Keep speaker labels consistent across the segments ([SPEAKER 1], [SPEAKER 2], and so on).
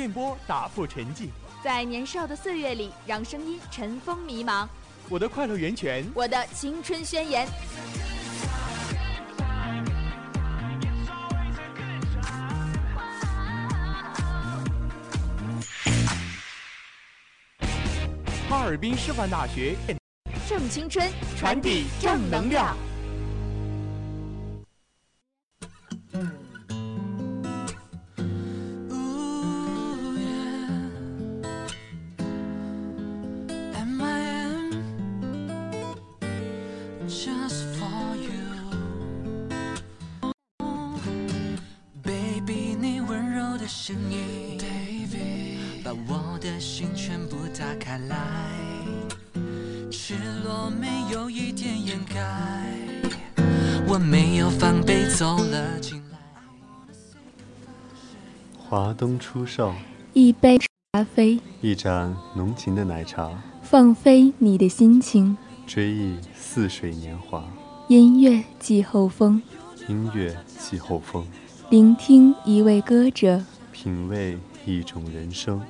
[SPEAKER 1] 电波打破沉寂。
[SPEAKER 2] 在年少的岁月里，让声音尘封迷茫。
[SPEAKER 1] 我的快乐源泉，
[SPEAKER 2] 我的青春宣言。
[SPEAKER 1] 哈尔滨师范大学
[SPEAKER 2] 正青春，
[SPEAKER 1] 传递正能量。
[SPEAKER 3] 打开来，赤裸没有一点掩盖，我没有防备走了进来。
[SPEAKER 4] 华灯初上，
[SPEAKER 5] 一杯咖啡，
[SPEAKER 4] 一盏浓情的奶茶，
[SPEAKER 5] 放飞你的心情。
[SPEAKER 4] 追忆似水年华，
[SPEAKER 5] 音乐季候风，
[SPEAKER 4] 音乐季候风，
[SPEAKER 5] 聆听一位歌者。
[SPEAKER 4] 品味一种人生。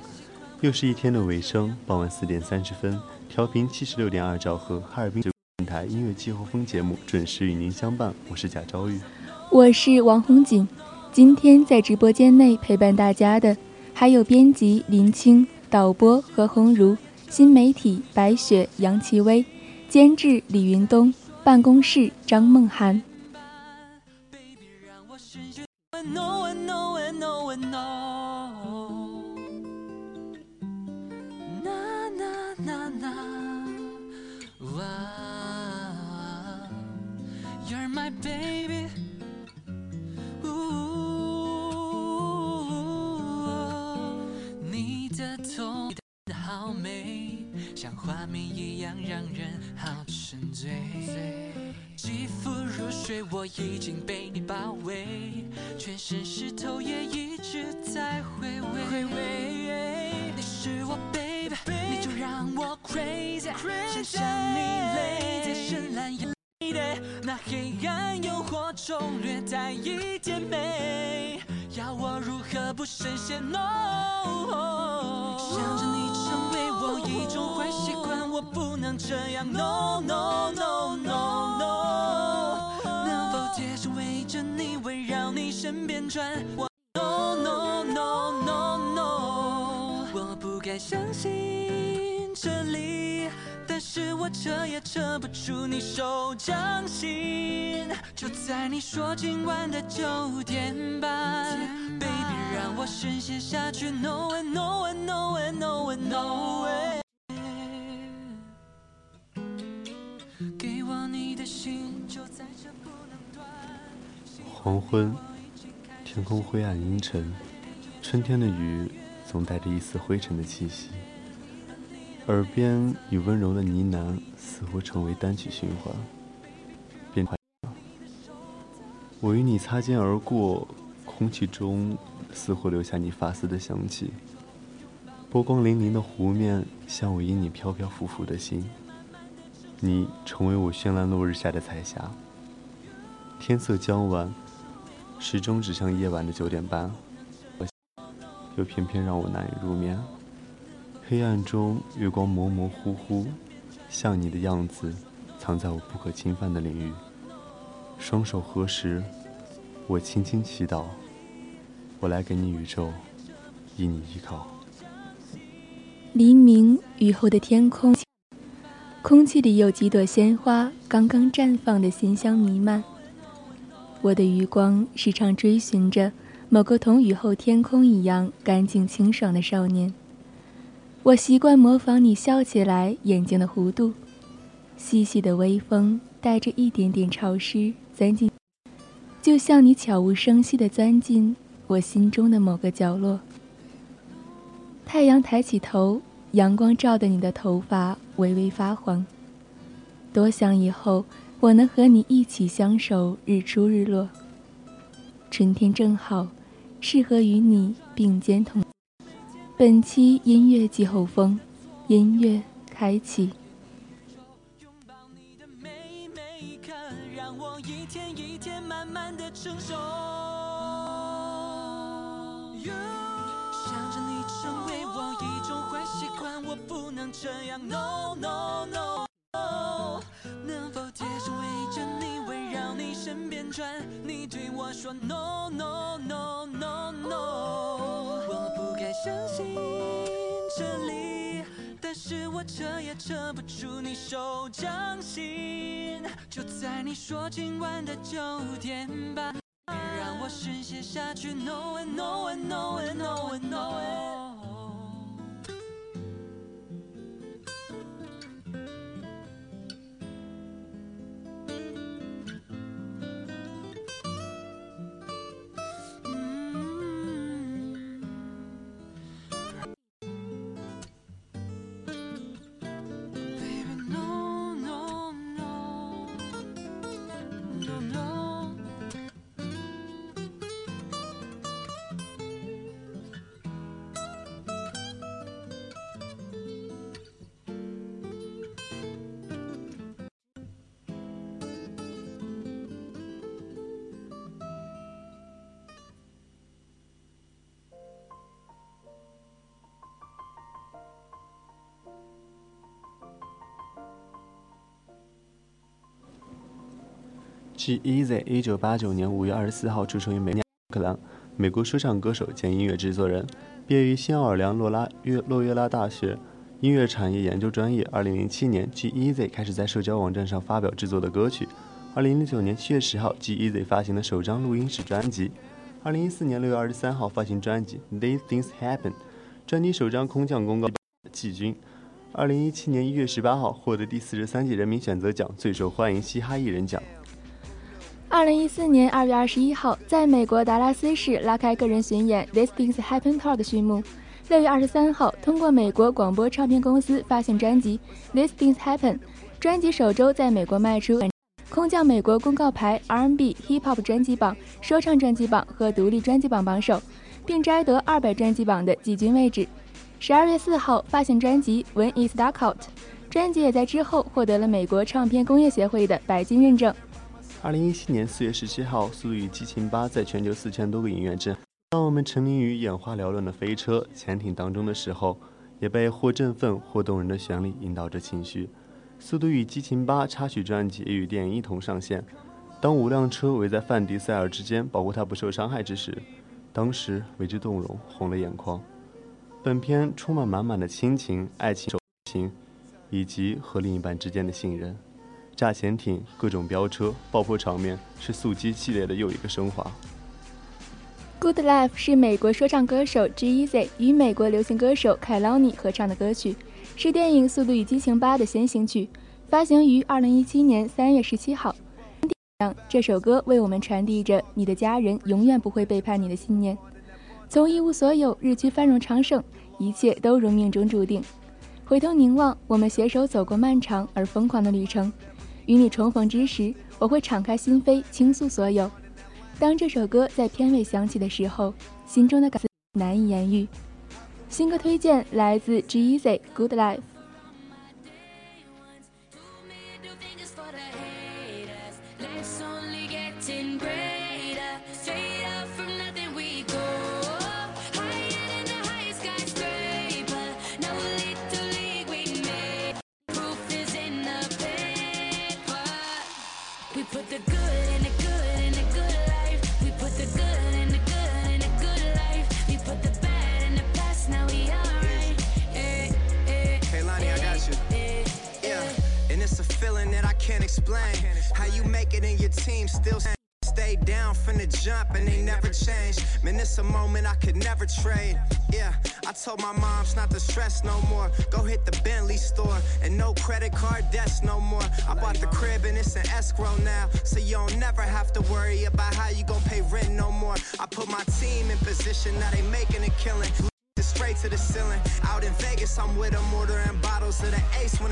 [SPEAKER 4] 又是一天的尾声，傍晚四点三十分，调频七十六点二兆赫，哈尔滨电台音乐季候风节目准时与您相伴。我是贾昭玉，
[SPEAKER 5] 我是王红锦。今天在直播间内陪伴大家的，还有编辑林青、导播何红茹、新媒体白雪、杨奇薇、监制李云东、办公室张梦涵。
[SPEAKER 3] Baby，让我 baby. Ooh. 你的头的好美，像画面一样让人好沉醉。肌肤如水，我已经被你包围，全身湿透也一直在回味。你是我 baby，你就让我 crazy，想象你泪在深蓝眼里的那黑暗诱惑中略带一点美，要我如何不深陷 no？想着你成为我一种坏习惯，我不能这样 no no no no no，能否接受围着你围绕你身边转？我 no no no no no，我不该相信，是我扯也扯不出你手掌心。就在你说今晚的九点半，baby 让我深陷下去，no way no way no way no way no way。给我你的心，就在这不能断。
[SPEAKER 4] 黄昏，天空灰暗阴沉，春天的雨总带着一丝灰尘的气息，耳边与温柔的呢喃似乎成为单曲循环。变快，我与你擦肩而过，空气中似乎留下你发丝的香气。波光粼粼的湖面，像我因你飘飘浮浮的心。你成为我绚烂落日下的彩霞。天色将晚，时钟指向夜晚的九点半，又偏偏让我难以入眠。黑暗中，月光模模糊糊，像你的样子，藏在我不可侵犯的领域。双手合十，我轻轻祈祷，我来给你宇宙，以你依靠。
[SPEAKER 5] 黎明雨后的天空，空气里有几朵鲜花刚刚绽放的馨香弥漫。我的余光时常追寻着某个同雨后天空一样干净清爽的少年。我习惯模仿你笑起来眼睛的弧度，细细的微风带着一点点潮湿钻进，就像你悄无声息地钻进我心中的某个角落。太阳抬起头，阳光照得你的头发微微发黄。多想以后我能和你一起相守日出日落。春天正好，适合与你并肩同。本期音乐季后风，音乐开启。
[SPEAKER 3] 拥抱你的每每一刻，让我一天一天慢慢的成熟。想着你成为我一种坏习惯，我不能这样，no no no。no no no no no。相信这里，但是我扯也扯不出你手掌心。就在你说今晚的九点半，让我深陷下去，no one, no one, no one, no one, no one。
[SPEAKER 4] ，G Easy 一九八九年五月二十四号出生于美克兰，美国说唱歌手兼音乐制作人，毕业于新奥尔良洛拉约洛约拉大学音乐产业研究专业。二零零七年，G Easy 开始在社交网站上发表制作的歌曲。二零零九年七月十号，G Easy 发行了首张录音室专辑。二零一四年六月二十三号发行专辑《These Things Happen》，专辑首张空降公告季军。二零一七年一月十八号获得第四十三届人民选择奖最受欢迎嘻哈艺人奖。
[SPEAKER 5] 二零一四年二月二十一号，在美国达拉斯市拉开个人巡演《This Things Happen Tour》的序幕。六月二十三号，通过美国广播唱片公司发行专辑《This Things Happen》，专辑首周在美国卖出，空降美国公告牌 R&B、Hip Hop 专辑榜、说唱专辑榜和独立专辑榜榜首，并摘得二百专辑榜的季军位置。十二月四号发行专辑《When It's Dark Out》，专辑也在之后获得了美国唱片工业协会的白金认证。
[SPEAKER 4] 二零一七年四月十七号，《速度与激情八》在全球四千多个影院震撼。当我们沉迷于眼花缭乱的飞车、潜艇当中的时候，也被或振奋或动人的旋律引导着情绪。《速度与激情八》插曲专辑也与电影一同上线。当五辆车围在范迪塞尔之间，保护他不受伤害之时，当时为之动容，红了眼眶。本片充满满满的亲情、爱情、友情，以及和另一半之间的信任。炸潜艇、各种飙车、爆破场面，是速激系列的又一个升华。
[SPEAKER 5] Good Life 是美国说唱歌手 G-Eazy 与美国流行歌手凯劳尼合唱的歌曲，是电影《速度与激情八》的先行曲，发行于2017年3月17号。这首歌为我们传递着你的家人永远不会背叛你的信念。从一无所有，日趋繁荣昌盛，一切都如命中注定。回头凝望，我们携手走过漫长而疯狂的旅程。与你重逢之时，我会敞开心扉，倾诉所有。当这首歌在片尾响起的时候，心中的感难以言喻。新歌推荐来自 G-Eazy《Good Life》。
[SPEAKER 6] Explain. How you make it in your team still stay down from the jump and they never change. Man, it's a moment I could never trade. Yeah, I told my moms not to stress no more. Go hit the Bentley store and no credit card debts no more. I bought the crib and it's an escrow now, so you don't never have to worry about how you gon' pay rent no more. I put my team in position, now they making a killing. Straight to the ceiling. Out in Vegas, I'm with them, ordering bottles of the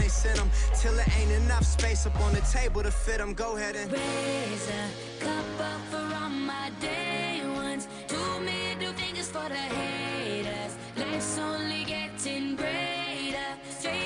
[SPEAKER 6] ace when they send them. Till it ain't enough space up on the table to fit them. Go ahead and
[SPEAKER 7] Raise a cup up for all my day ones. Two middle fingers for the haters. Life's only getting greater. Straight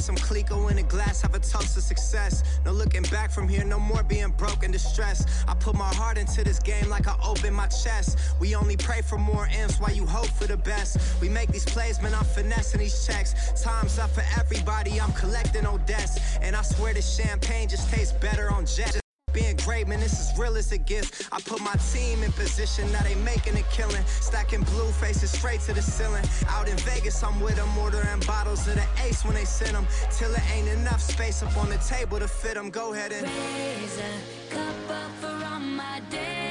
[SPEAKER 6] some Clico in a glass, have a toast to success. No looking back from here, no more being broke and distressed. I put my heart into this game like I open my chest. We only pray for more M's while you hope for the best. We make these plays, man, I'm finessing these checks. Time's up for everybody, I'm collecting Odess. And I swear this champagne just tastes better on jet. Being great, man, this is real as it gets. I put my team in position, now they making a killing. Stacking blue faces straight to the ceiling. Out in Vegas, I'm with them, ordering bottles of the ace when they send them. Till it ain't enough space up on the table to fit them. Go ahead and.
[SPEAKER 7] Raise a cup up for all my day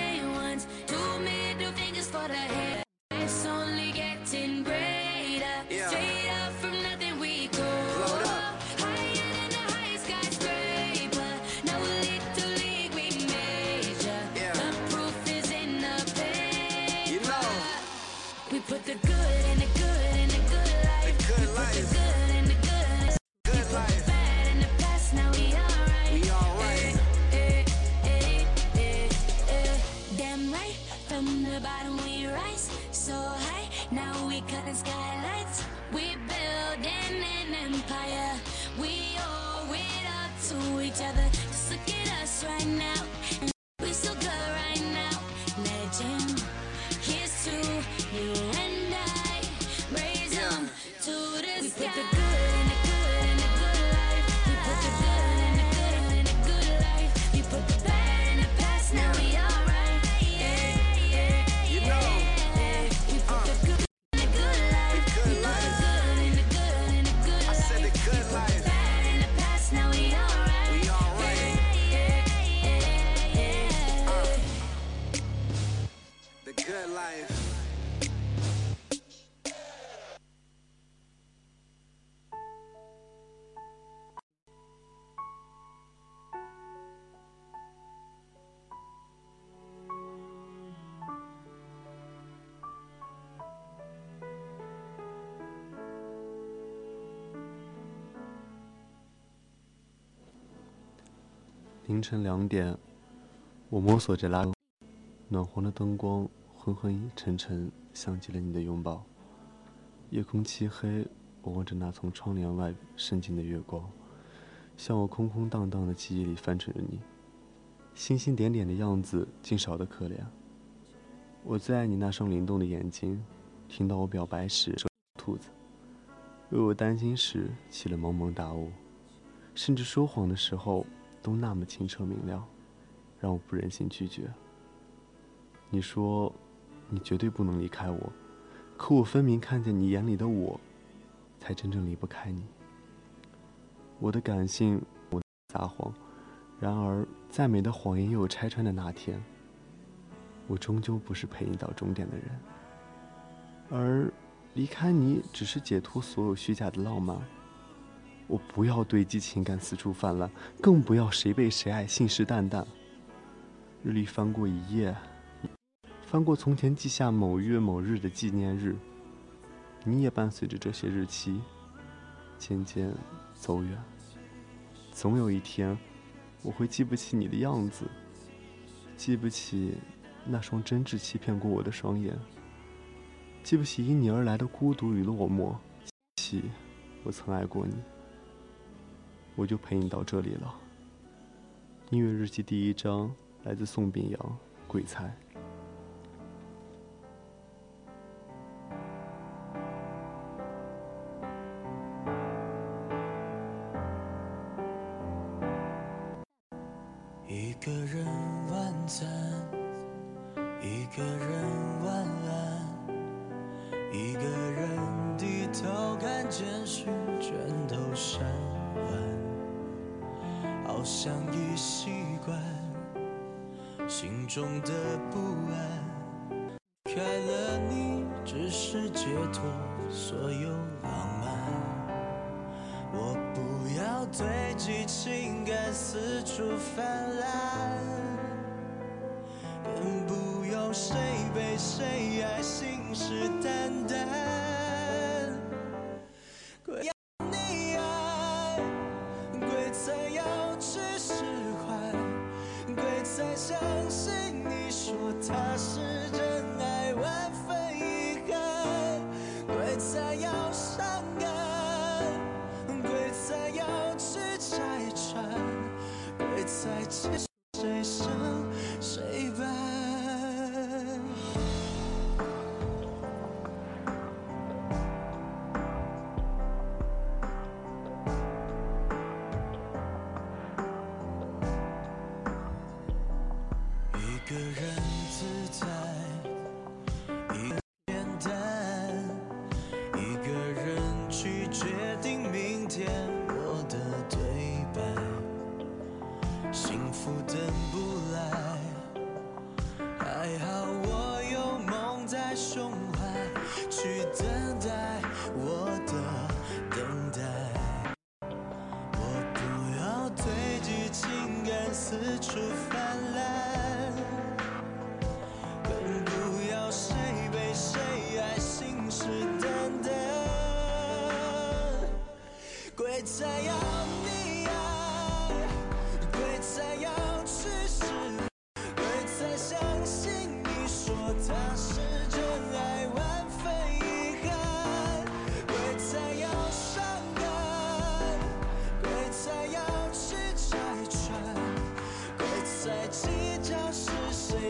[SPEAKER 4] 凌晨两点，我摸索着拉，暖黄的灯光昏昏沉沉，像极了你的拥抱。夜空漆黑，我望着那从窗帘外渗进的月光，像我空空荡荡的记忆里翻陈着你，星星点点的样子，竟少得可怜。我最爱你那双灵动的眼睛，听到我表白时，兔子；为我担心时，起了蒙蒙大雾，甚至说谎的时候。都那么清澈明亮，让我不忍心拒绝。你说，你绝对不能离开我，可我分明看见你眼里的我，才真正离不开你。我的感性，我撒谎，然而再美的谎言也有拆穿的那天。我终究不是陪你到终点的人，而离开你只是解脱所有虚假的浪漫。我不要堆积情感四处泛滥，更不要谁被谁爱信誓旦旦。日历翻过一页，翻过从前记下某月某日的纪念日，你也伴随着这些日期，渐渐走远。总有一天，我会记不起你的样子，记不起那双真挚欺骗过我的双眼，记不起因你而来的孤独与落寞，记起我曾爱过你。我就陪你到这里了。音乐日记第一章来自宋秉洋，《
[SPEAKER 8] 鬼才》。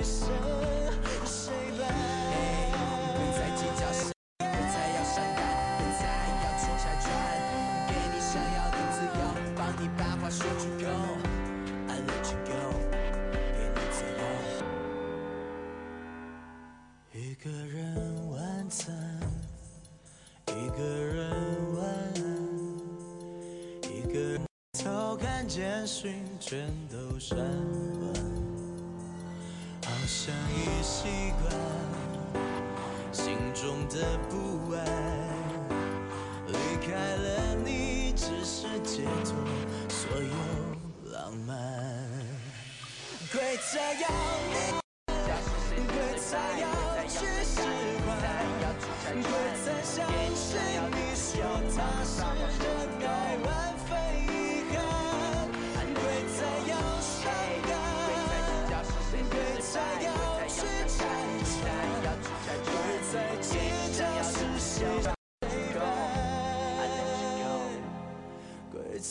[SPEAKER 8] 谁胜谁败。鬼才计较是，鬼才要伤感，鬼才要去拆穿，给你想要的自由，帮你把话说出口。一个人晚餐，一个人晚安，一个人偷看简讯全都删完，像已习惯心中的不安。离开了你，只是解脱所有浪漫。规则要你。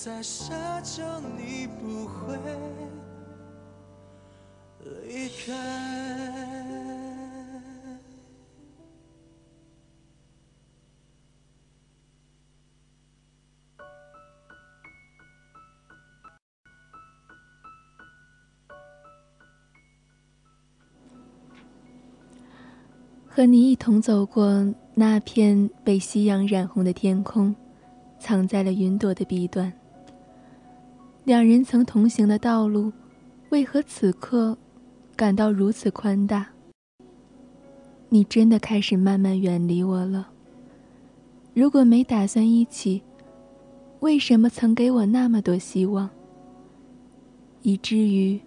[SPEAKER 8] 鬼才奢求你不会。离开。
[SPEAKER 5] 和你一同走过那片被夕阳染红的天空，藏在了云朵的彼端。两人曾同行的道路，为何此刻感到如此宽大？你真的开始慢慢远离我了。如果没打算一起，为什么曾给我那么多希望？以至于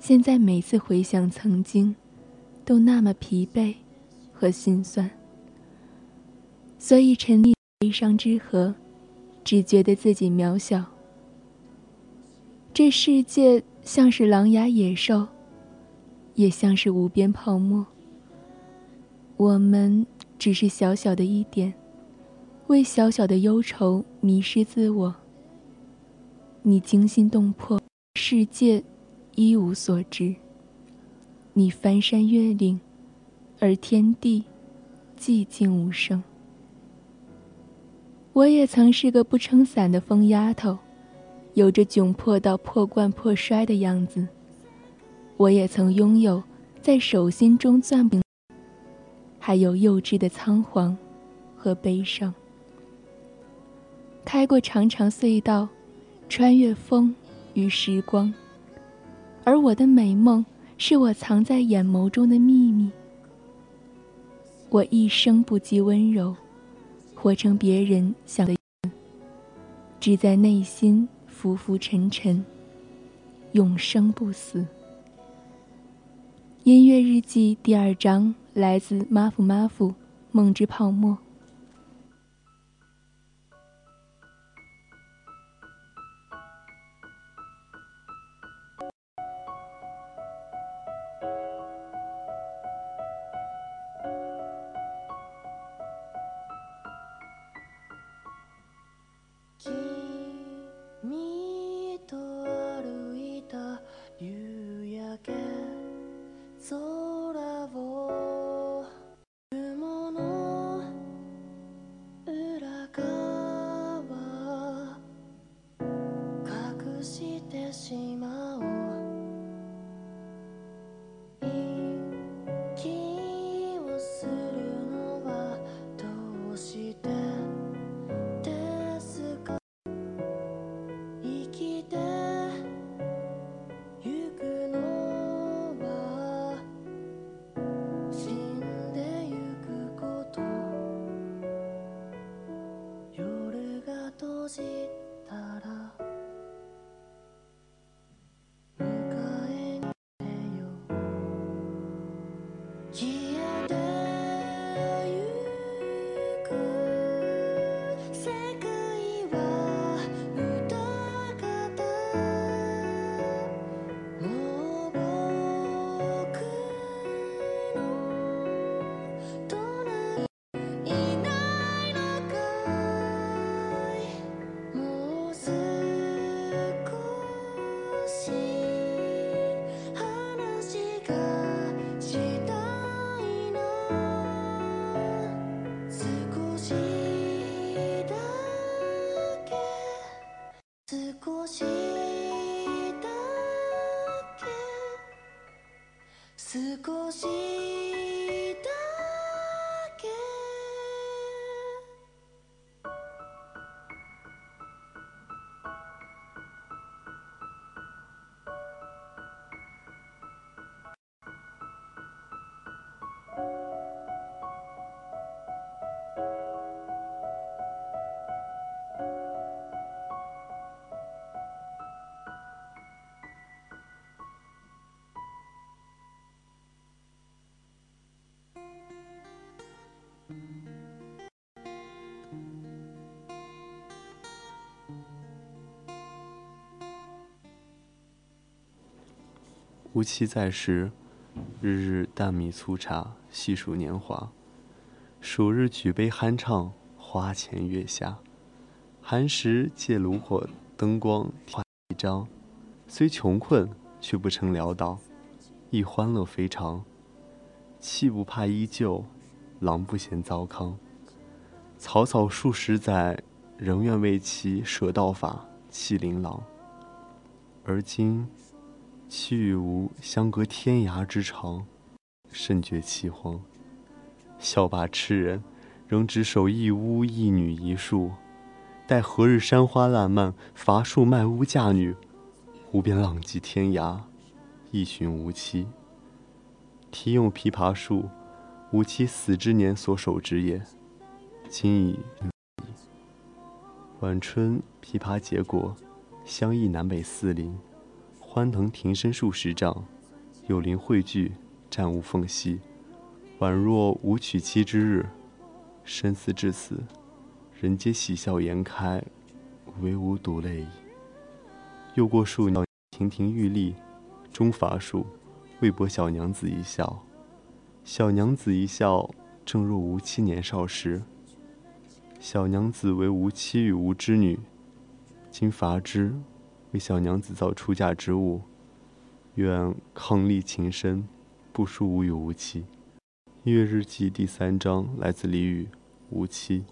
[SPEAKER 5] 现在每次回想曾经，都那么疲惫和心酸。所以沉溺悲伤之河，只觉得自己渺小。这世界像是狼牙野兽，也像是无边泡沫。我们只是小小的一点，为小小的忧愁迷失自我。你惊心动魄，世界一无所知。你翻山越岭，而天地寂静无声。我也曾是个不撑伞的疯丫头，有着窘迫到破罐破摔的样子。我也曾拥有在手心中攥不，还有幼稚的仓皇和悲伤。开过长长隧道，穿越风与时光，而我的美梦
[SPEAKER 9] 是我藏在眼眸中的秘密。我一生不羁温柔，活成别人想的，只在内心浮浮沉沉，永生不死。音乐日记第二章来自马夫马夫，梦之泡沫。
[SPEAKER 4] 夫妻在时，日日淡米粗茶，细数年华。数日举杯酣畅，花前月下。寒食借炉火灯光画一张，虽穷困，却不成潦倒，亦欢乐非常。气不怕依旧，郎不嫌糟糠。草草数十载，仍愿为其舍道法，弃琳琅。而今。妻与吾相隔天涯之长，甚觉凄惶。笑罢痴人，仍执手一屋一女一树。待何日山花烂漫，伐树卖屋嫁女，吾便浪迹天涯，一寻无期。题用枇杷树，吾妻死之年所手之也。今已晚春，枇杷结果，相依南北四邻。欢藤庭深数十丈，有林汇聚，暂无缝隙。宛若吾娶妻之日，深思至此，人皆喜笑颜开，唯吾独泪矣。又过数年，亭亭玉立，终伐树，为博小娘子一笑。小娘子一笑，正若吾妻年少时。小娘子为吾妻与吾之女，今伐之。为小娘子造出嫁之物，愿伉俪情深，不输吾与无妻。音乐日记第三章来自李雨，无妻。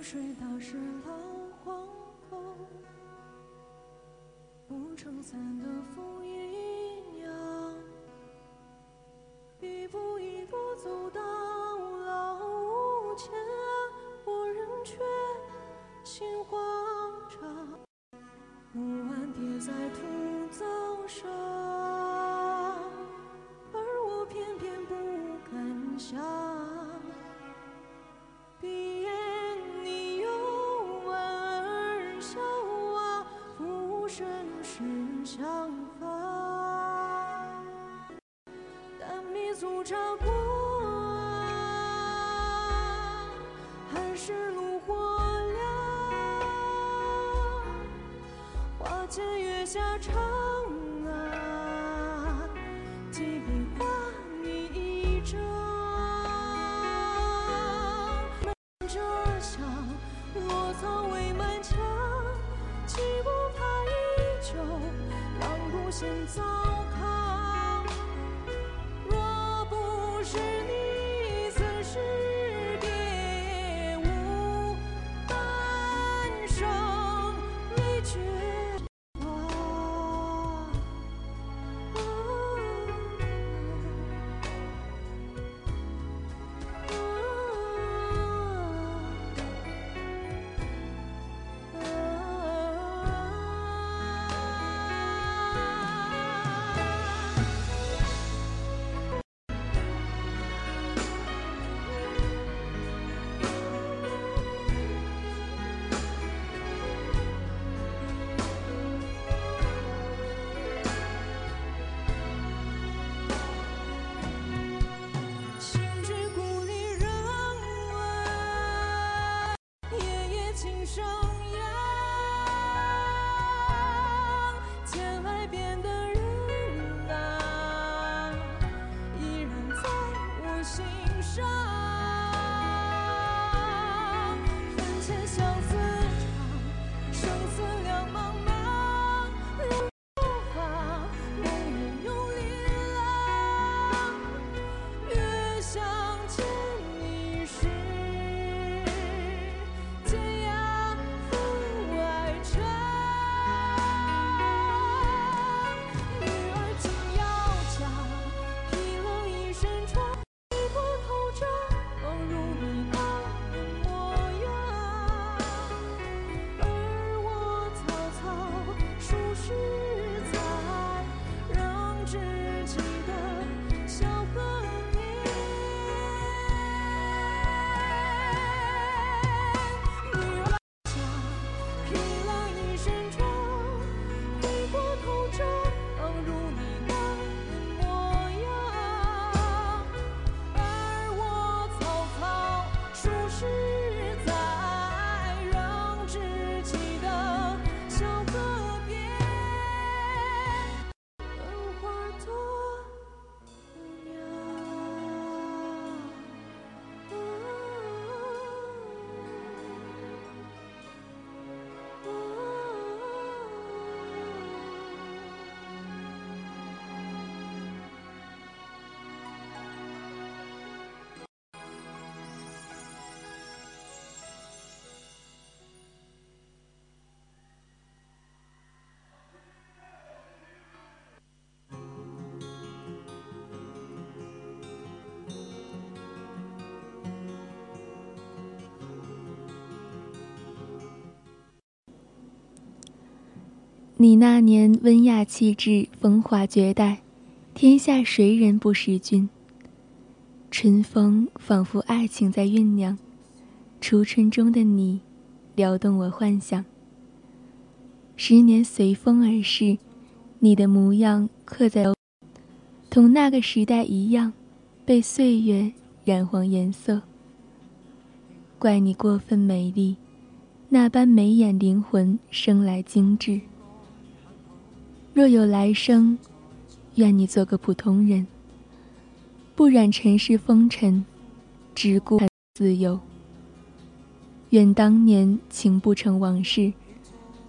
[SPEAKER 3] 春水打湿老黄昏，不撑伞的风相逢，但弥足茶过，还是炉火亮，花前月下唱啊，几笔画你一张。前走你那年
[SPEAKER 5] 温雅气质，风华绝代，天下谁人不识君？春风仿佛爱情在酝酿，初春中的你，撩动我幻想。十年随风而逝，你的模样刻在，同那个时代一样，被岁月染黄颜色。怪你过分美丽，那般眉眼灵魂生来精致。若有来生，愿你做个普通人，不染尘世风尘，只顾自由。愿当年情不成往事，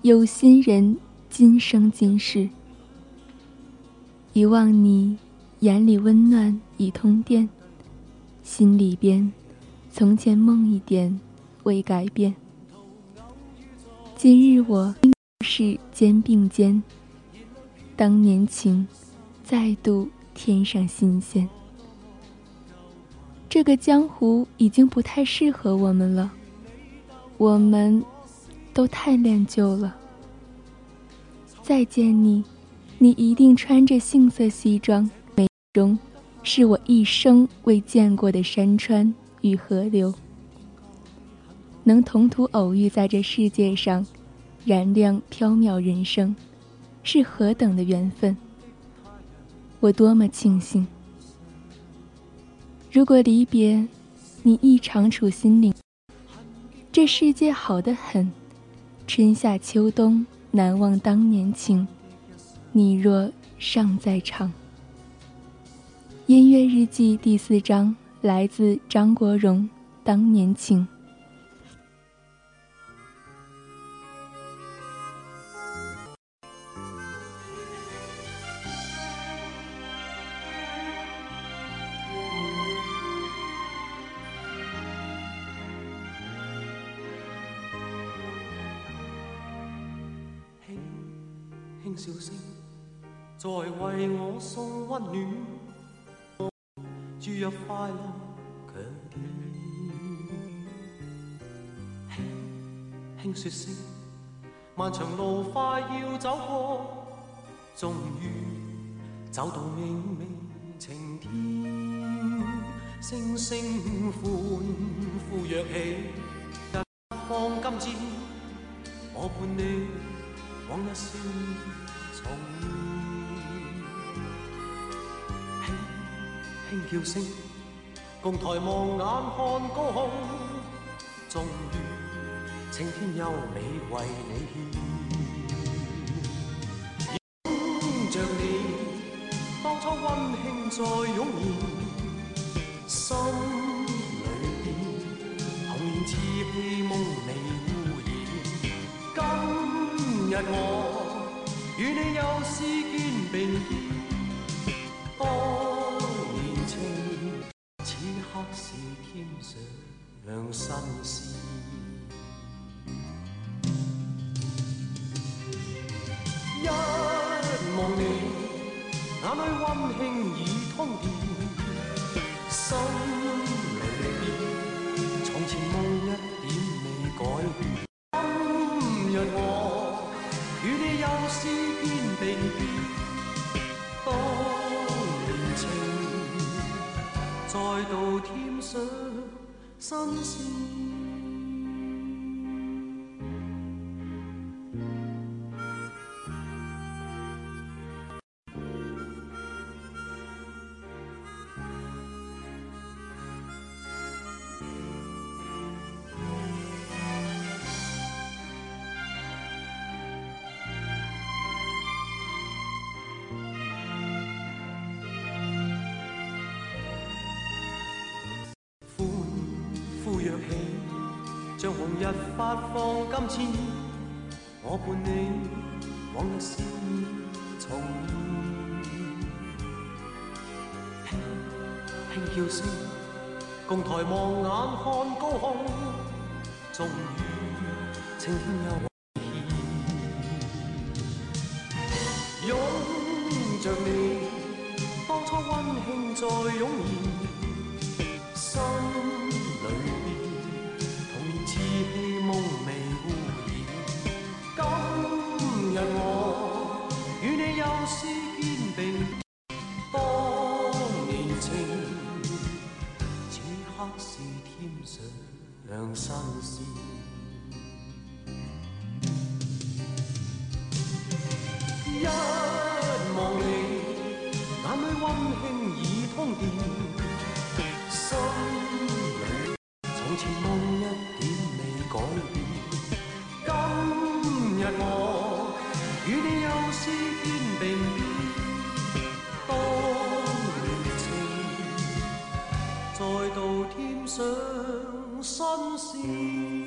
[SPEAKER 5] 有心人今生今世。遗忘你眼里温暖已通电，心里边从前梦一点未改变。今日我应是肩并肩，当年情再度添上新鲜。这个江湖已经不太适合我们了，我们都太恋旧了。再见你，你一定穿着杏色西装，眉中是我一生未见过的山川与河流。能同途偶遇在这世界上，燃亮缥缈人生，是何等的缘分！我多么庆幸！如果离别，你亦长处心灵，这世界好得很，春夏秋冬。难忘当年情，你若尚在场。音乐日记第四章来自张国荣，《当年情》。
[SPEAKER 8] 在为我送温暖，注入快乐强电。轻轻说声，漫长路快要走过，终于走到明媚晴天。星星欢呼跃起，日放金箭，我伴你往日笑。重现，轻叫声，共抬望眼看高空，终于青天优美为你献。拥着你，当初温馨再涌现，心里边童年稚气梦未污染。今日我。与你又是肩并肩，上新鲜。一望你，眼里温馨已通电，心新鲜。欢起，像红日发放金箭，我伴你往日笑面重现。轻轻叫声，共抬望眼看高空，终于青天又为献。拥着你，当初温馨再涌上新鲜。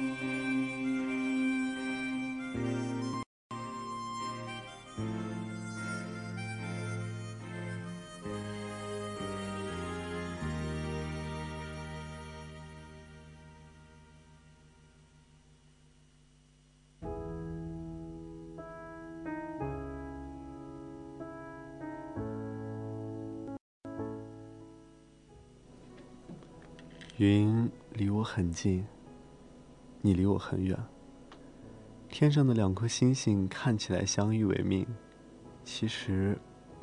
[SPEAKER 4] 云离我很近，你离我很远。天上的两颗星星看起来相依为命，其实，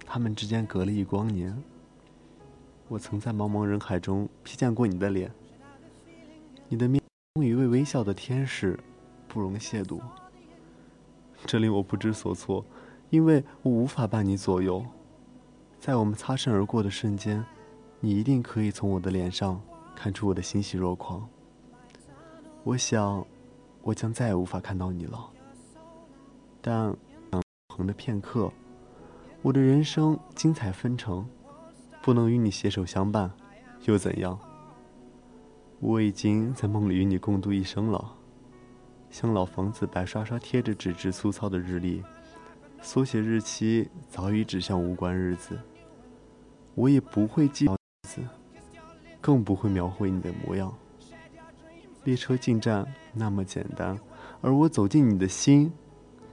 [SPEAKER 4] 它们之间隔了一光年。我曾在茫茫人海中瞥见过你的脸，你的面一位微笑的天使，不容亵渎。这令我不知所措，因为我无法伴你左右。在我们擦身而过的瞬间，你一定可以从我的脸上看出我的欣喜若狂。我想，我将再也无法看到你了。但横的片刻，我的人生精彩纷呈，不能与你携手相伴，又怎样？我已经在梦里与你共度一生了。像老房子白刷刷贴着纸质粗糙的日历，缩写日期早已指向无关日子。我也不会记，更不会描绘你的模样。列车进站那么简单，而我走进你的心，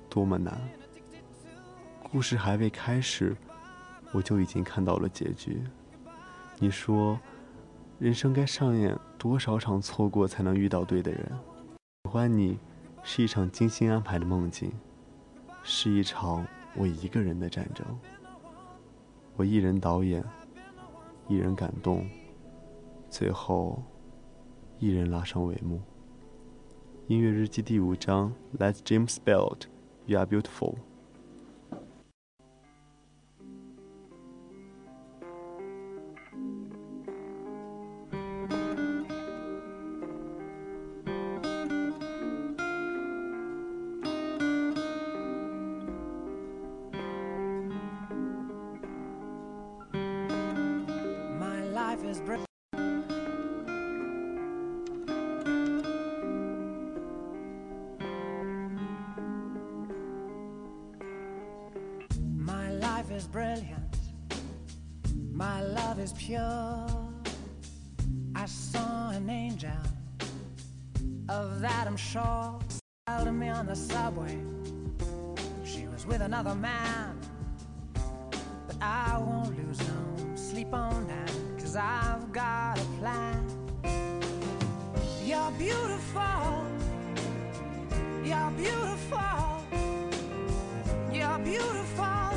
[SPEAKER 4] 多么难。故事还未开始，我就已经看到了结局。你说，人生该上演多少场错过才能遇到对的人？喜欢你。是一场精心安排的梦境，是一场我一个人的战争。我一人导演，一人感动，最后一人拉上帷幕。音乐日记第五章，Let James Belt，You Are Beautiful。
[SPEAKER 10] Subway. She was with another man. But I won't lose no sleep on that, cause I've got a plan. You're beautiful. You're beautiful. You're beautiful.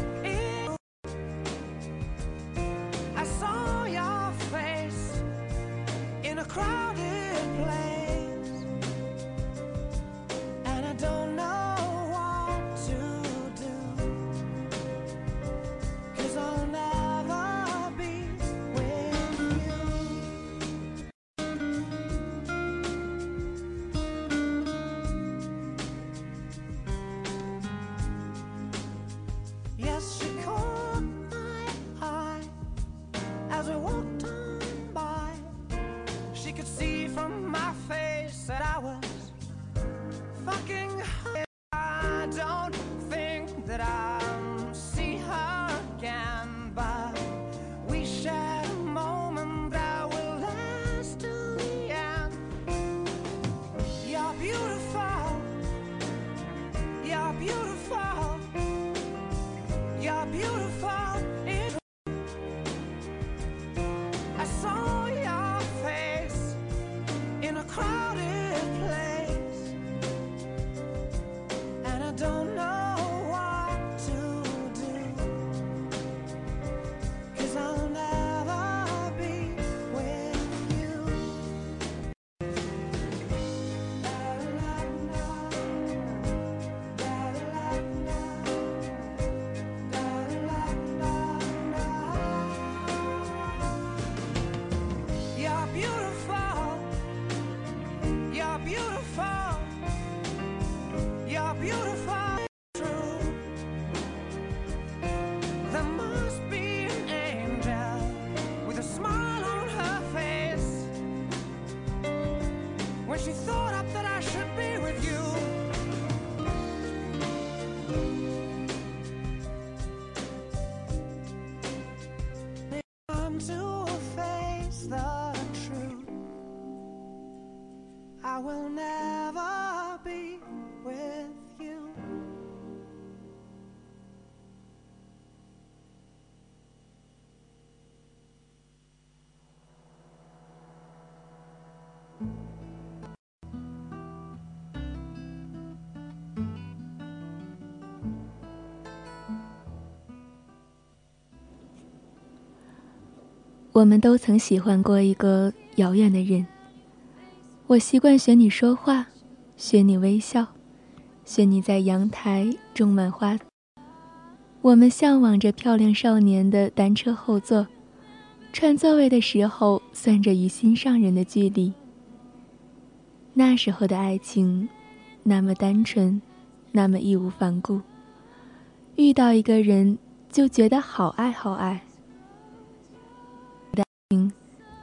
[SPEAKER 10] I saw your face in a crowded
[SPEAKER 5] 我们都曾喜欢过一个遥远的人。我习惯学你说话，学你微笑，学你在阳台种满花。我们向往着漂亮少年的单车后座，串座位的时候算着与心上人的距离。那时候的爱情，那么单纯，那么义无反顾。遇到一个人就觉得好爱好爱。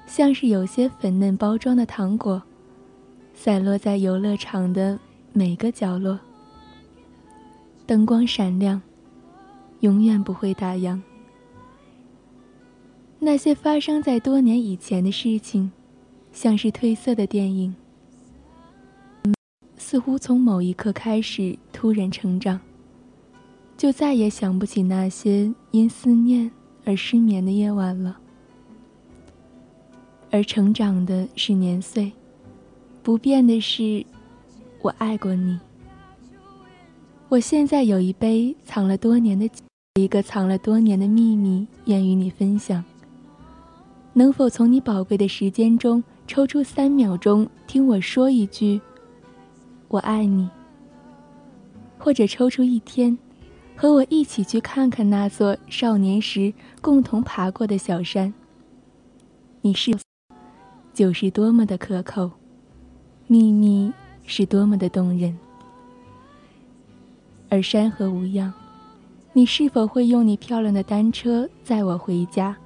[SPEAKER 5] 像是有些粉嫩包装的糖果，散落在游乐场的每个角落。灯光闪亮，永远不会打烊。那些发生在多年以前的事情，像是褪色的电影，似乎从某一刻开始突然成长，就再也想不起那些因思念而失眠的夜晚了。而成长的是年岁，不变的是，我爱过你。我现在有一杯藏了多年的，一个藏了多年的秘密，愿与你分享。能否从你宝贵的时间中抽出三秒钟，听我说一句“我爱你”，或者抽出一天，和我一起去看看那座少年时共同爬过的小山？你是？酒是多么的可口，秘密是多么的动人。而山河无恙，你是否会用你漂亮的单车载我回家，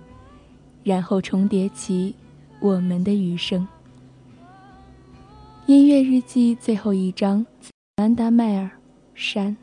[SPEAKER 5] 然后重叠起我们的余生？音乐日记最后一章，安达迈尔，山。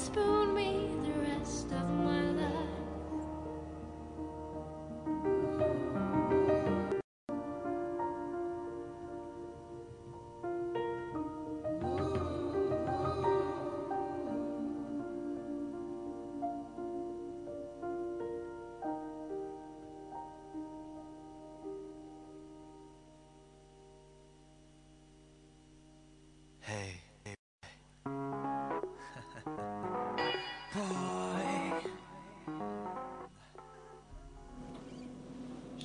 [SPEAKER 5] spoon.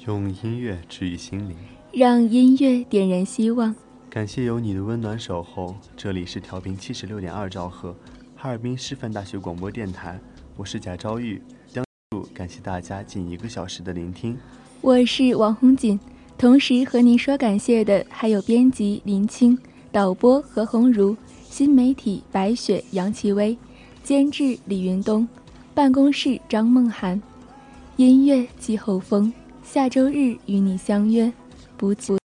[SPEAKER 4] 用音乐治愈心灵，
[SPEAKER 5] 让音乐点燃希望。
[SPEAKER 4] 感谢有你的温暖守候。这里是调频七十六点二兆赫，哈尔滨师范大学广播电台，我是贾昭玉。将感谢大家近一个小时的聆听。
[SPEAKER 5] 我是王红锦，同时和您说感谢的还有编辑林青、导播何红茹、新媒体白雪、杨奇薇、监制李云东、办公室张梦涵。音乐季后风，下周日与你相约，不不。